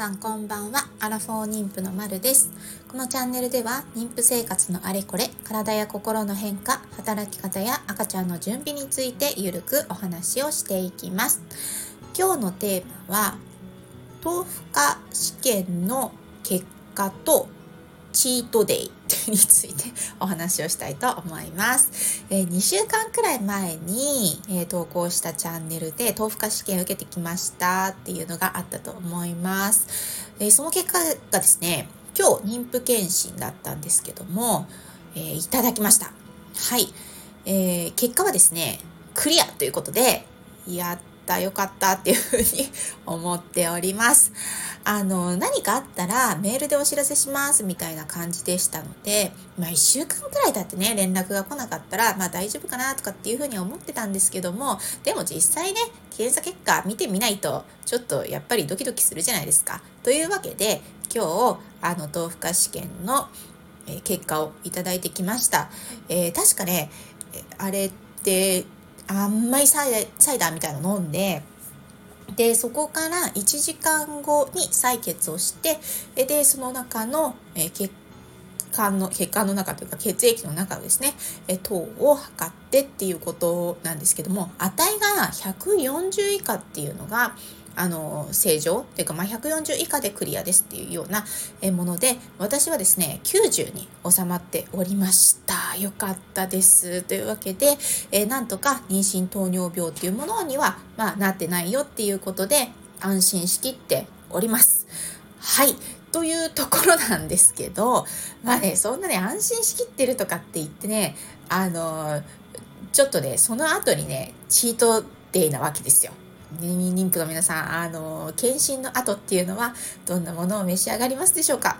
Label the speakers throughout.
Speaker 1: さんこんばんは。アラフォー妊婦のまるです。このチャンネルでは妊婦生活のあれこれ体や心の変化働き方や赤ちゃんの準備についてゆるくお話をしていきます。今日のテーマは豆腐化試験の結果とチートデイについてお話をしたいと思います。えー、2週間くらい前に、えー、投稿したチャンネルで豆腐科試験を受けてきましたっていうのがあったと思います。えー、その結果がですね、今日妊婦検診だったんですけども、えいただきました。はい。え結果はですね、クリアということで、やったよかったっていうふうに 思っております。あの、何かあったらメールでお知らせしますみたいな感じでしたので、まあ一週間くらい経ってね、連絡が来なかったら、まあ大丈夫かなとかっていうふうに思ってたんですけども、でも実際ね、検査結果見てみないと、ちょっとやっぱりドキドキするじゃないですか。というわけで、今日、あの、豆腐科試験の結果をいただいてきました。えー、確かね、あれって、甘いサイダーみたいなの飲んで、で、そこから1時間後に採血をして、で、その中の、え血管の、血管の中というか血液の中ですね、え糖を測ってっていうことなんですけども、値が140以下っていうのが、あの正常っていうか、まあ、140以下でクリアですっていうようなもので私はですね90に収まっておりました。よかったです。というわけで、えー、なんとか妊娠糖尿病っていうものには、まあ、なってないよっていうことで安心しきっております。はい。というところなんですけどまあねそんなね安心しきってるとかって言ってねあのちょっとねその後にねチートデイなわけですよ。妊婦の皆さん、あの、検診の後っていうのは、どんなものを召し上がりますでしょうか？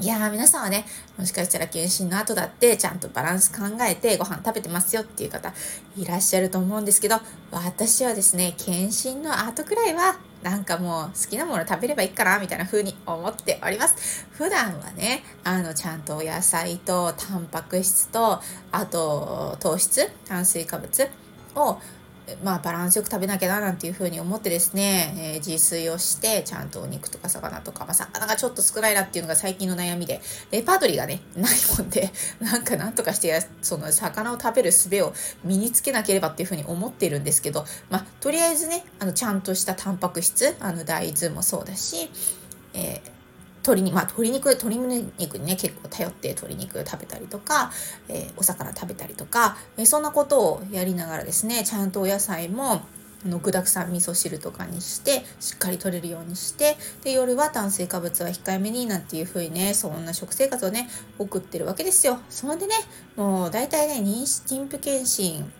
Speaker 1: いやー皆さんはね、もしかしたら検診の後だってちゃんとバランス考えてご飯食べてますよっていう方いらっしゃると思うんですけど、私はですね、検診の後くらいはなんかもう好きなもの食べればいいかなみたいな風に思っております。普段はね、あのちゃんとお野菜とタンパク質と、あと糖質、炭水化物をまあ、バランスよく食べなきゃななんていうふうに思ってですね、えー、自炊をしてちゃんとお肉とか魚とか、まあ、魚がちょっと少ないなっていうのが最近の悩みでレパートリーがねないもんで なんかなんとかしてその魚を食べる術を身につけなければっていうふうに思ってるんですけど、まあ、とりあえずねあのちゃんとしたタンパク質あの大豆もそうだし、えー鶏肉、まあ鶏肉、鶏胸肉にね、結構頼って鶏肉食べたりとか、えー、お魚食べたりとか、えー、そんなことをやりながらですね、ちゃんとお野菜も、あの具沢山味噌汁とかにしてしっかり取れるようにしてで夜は炭水化物は控えめになんていう風にねそんな食生活をね送ってるわけですよ。それでねもう大体ね妊娠婦検診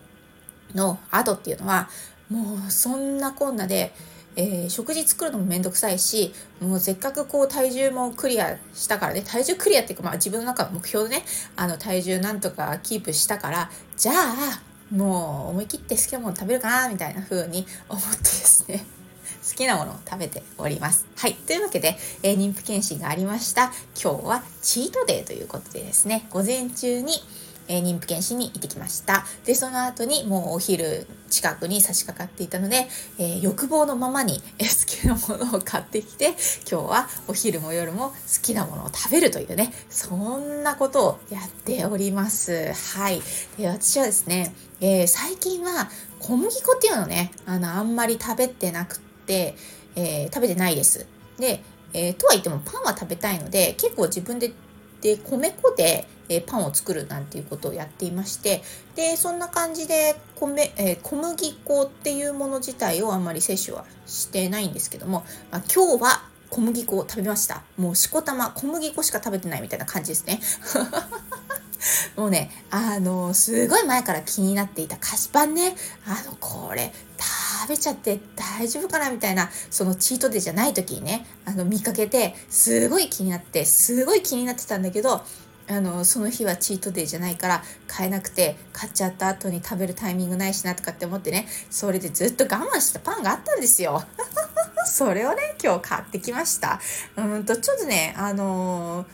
Speaker 1: の後っていうのはもうそんなこんなでえー、食事作るのもめんどくさいしもうせっかくこう体重もクリアしたからね体重クリアっていうか、まあ、自分の中の目標でねあの体重なんとかキープしたからじゃあもう思い切って好きなもの食べるかなみたいな風に思ってですね 好きなものを食べております。はい。というわけで、えー、妊婦検診がありました。今日はチートデーということでですね、午前中にえ、妊婦検診に行ってきました。で、その後にもうお昼近くに差し掛かっていたので、えー、欲望のままに、好きなものを買ってきて、今日はお昼も夜も好きなものを食べるというね、そんなことをやっております。はい。で、私はですね、えー、最近は小麦粉っていうのね、あの、あんまり食べてなくて、え食べてないです。で、えとは言ってもパンは食べたいので、結構自分でで米粉で、えパンを作るなんていうことをやっていましてでそんな感じで米、えー、小麦粉っていうもの自体をあんまり摂取はしてないんですけども、まあ、今日は小麦粉を食べました。もうしこたま小麦粉しか食べてないみたいな感じですね。もうねあのすごい前から気になっていた菓子パンね。あのこれ食べちゃって大丈夫かなみたいなそのチートデーじゃない時にねあの見かけてすごい気になってすごい気になってたんだけどあのその日はチートデイじゃないから買えなくて買っちゃった後に食べるタイミングないしなとかって思ってねそれでずっと我慢したパンがあったんですよ。それをね今日買ってきました。うんとちょっとねあの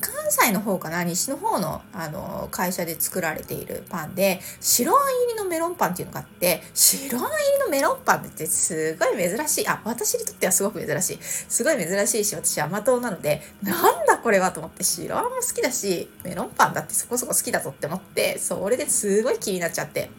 Speaker 1: 関西の方かな西の方のあの会社で作られているパンで白あん入りのメロンパンっていうのがあって白あん入りのメロンパンってすごい珍しいあ私にとってはすごく珍しいすごい珍しいし私甘党なのでなんだこれはと思って白あんも好きだしメロンパンだってそこそこ好きだぞって思ってそれですごい気になっちゃって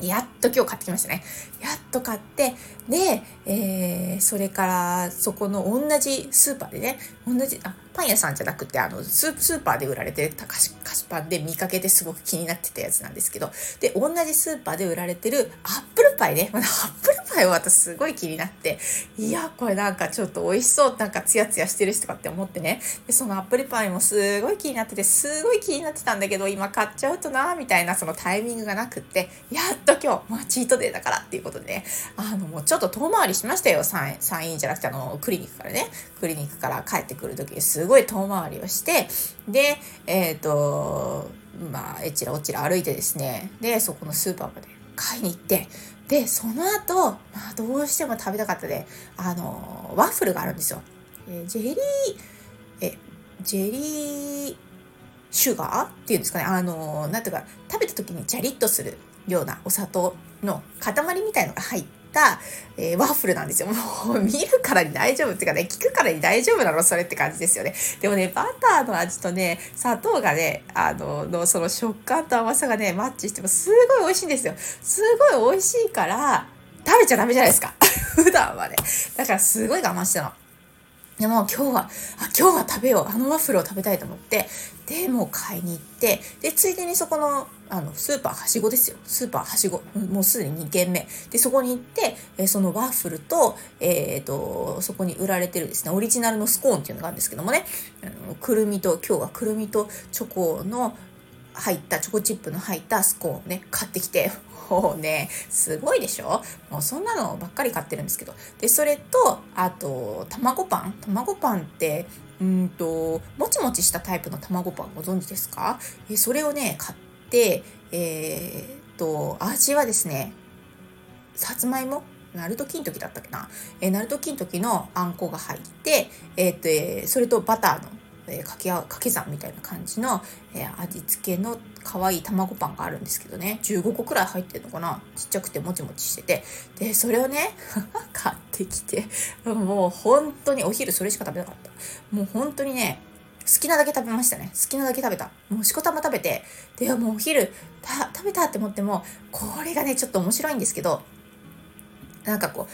Speaker 1: やっと今日買ってきましたね。やっと買って、で、えー、それからそこの同じスーパーでね、同じ、あ、パン屋さんじゃなくて、あの、スーパーで売られてる菓子菓子パンで見かけてすごく気になってたやつなんですけど、で、同じスーパーで売られてるアップルパイね。アップルパイは私すごい気になって、いや、これなんかちょっと美味しそう、なんかツヤツヤしてるしとかって思ってね。で、そのアップルパイもすごい気になってて、すごい気になってたんだけど、今買っちゃうとな、みたいなそのタイミングがなくって、やっと今日、まあ、チートデーだからっていうことでね、あの、もうちょっとょっと遠回りしましたよ、産院じゃなくて、あの、クリニックからね、クリニックから帰ってくる時すごい遠回りをして、で、えっ、ー、と、まあ、えちらおちら歩いてですね、で、そこのスーパーまで買いに行って、で、その後、まあ、どうしても食べたかったで、あの、ワッフルがあるんですよ。えジェリー、え、ジェリー、シュガーっていうんですかね。あの、なんていうか、食べた時にジャリッとするようなお砂糖の塊みたいのが入っ、えー、ワッフルなんですよ。もう見るからに大丈夫っていうかね、聞くからに大丈夫なのそれって感じですよね。でもね、バターの味とね、砂糖がね、あの、のその食感と甘さがね、マッチしてもすごい美味しいんですよ。すごい美味しいから、食べちゃダメじゃないですか。普段はね。だからすごい我慢してたの。でも今日は、あ、今日は食べよう。あのワッフルを食べたいと思って、で、もう買いに行って、で、ついでにそこの、あの、スーパーはしごですよ。スーパーはしご。もうすでに2軒目。で、そこに行って、えそのワッフルと、えっ、ー、と、そこに売られてるですね、オリジナルのスコーンっていうのがあるんですけどもね、あのくるみと、今日はくるみとチョコの入った、チョコチップの入ったスコーンね、買ってきて、もうね、すごいでしょ？もうそんなのばっかり買ってるんですけど。で、それと、あと、卵パン？卵パンって、うんと、もちもちしたタイプの卵パンご存知ですか？えそれをね、買って、えー、っと、味はですね、さつまいも？ナルト金時だったっけな、えー、ナルト金時のあんこが入って、えー、っと、えー、それとバターのえー、かけ掛け算みたいな感じの、えー、味付けの可愛い卵パンがあるんですけどね。15個くらい入ってるのかな？ちっちゃくてもちもちしてて。でそれをね 買ってきてもう本当にお昼それしか食べなかった。もう本当にね好きなだけ食べましたね。好きなだけ食べた。もうしこたま食べてでもうお昼食べたって思ってもこれがねちょっと面白いんですけどなんかこう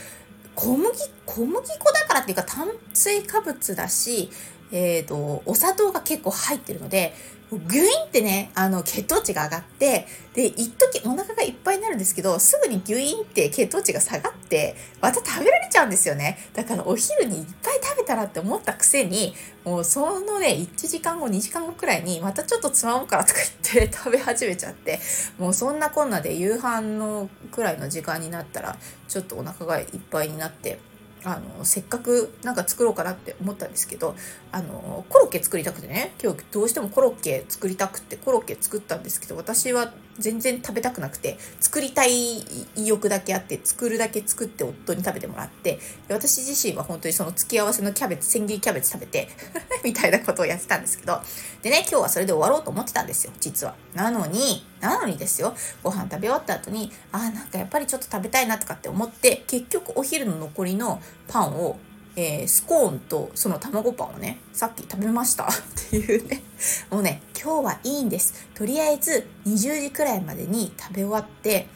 Speaker 1: 小麦小麦粉だからっていうか炭水化物だしえっ、ー、と、お砂糖が結構入ってるので、ギュインってね、あの、血糖値が上がって、で、一時お腹がいっぱいになるんですけど、すぐにギュインって血糖値が下がって、また食べられちゃうんですよね。だからお昼にいっぱい食べたらって思ったくせに、もうそのね、1時間後、2時間後くらいに、またちょっとつまむからとか言って 食べ始めちゃって、もうそんなこんなで夕飯のくらいの時間になったら、ちょっとお腹がいっぱいになって、あのせっかくなんか作ろうかなって思ったんですけどあのコロッケ作りたくてね今日どうしてもコロッケ作りたくてコロッケ作ったんですけど私は全然食べたくなくて作りたい意欲だけあって作るだけ作って夫に食べてもらって私自身は本当にその付き合わせのキャベツ千切りキャベツ食べて みたいなことをやってたんですけどでね今日はそれで終わろうと思ってたんですよ実は。なのになのにですよご飯食べ終わった後にあーなんかやっぱりちょっと食べたいなとかって思って結局お昼の残りのパンをえー、スコーンとその卵パンをね、さっき食べました っていうね。もうね、今日はいいんです。とりあえず20時くらいまでに食べ終わって、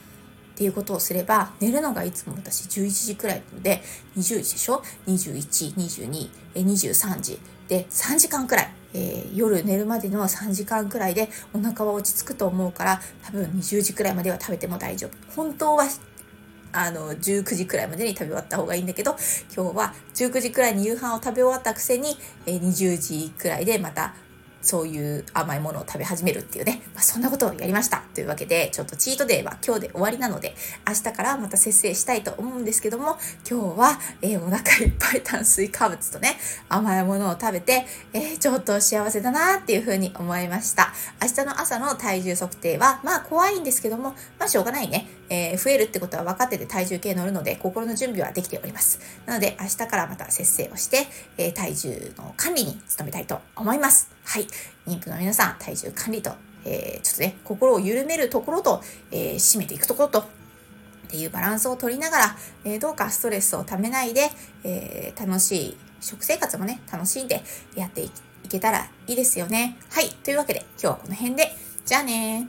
Speaker 1: っていうことをすれば、寝るのがいつも私11時くらいなので、20時でしょ ?21、22、23時。で、3時間くらい。えー、夜寝るまでの3時間くらいでお腹は落ち着くと思うから多分20時くらいまでは食べても大丈夫本当はあの、19時くらいまでに食べ終わった方がいいんだけど、今日は19時くらいに夕飯を食べ終わったくせに、え、20時くらいでまたそういう甘いものを食べ始めるっていうね、まあ、そんなことをやりました。というわけで、ちょっとチートデーは今日で終わりなので、明日からまた節制したいと思うんですけども、今日は、えー、お腹いっぱい炭水化物とね、甘いものを食べて、えー、ちょっと幸せだなっていうふうに思いました。明日の朝の体重測定は、まあ怖いんですけども、まあしょうがないね。えー、増えるってことは分かってて体重計乗るので、心の準備はできております。なので、明日からまた節制をして、え、体重の管理に努めたいと思います。はい。妊婦の皆さん、体重管理と、えー、ちょっとね、心を緩めるところと、えー、締めていくところと、っていうバランスを取りながら、えー、どうかストレスをためないで、えー、楽しい食生活もね、楽しんでやっていけたらいいですよね。はい。というわけで、今日はこの辺で、じゃあね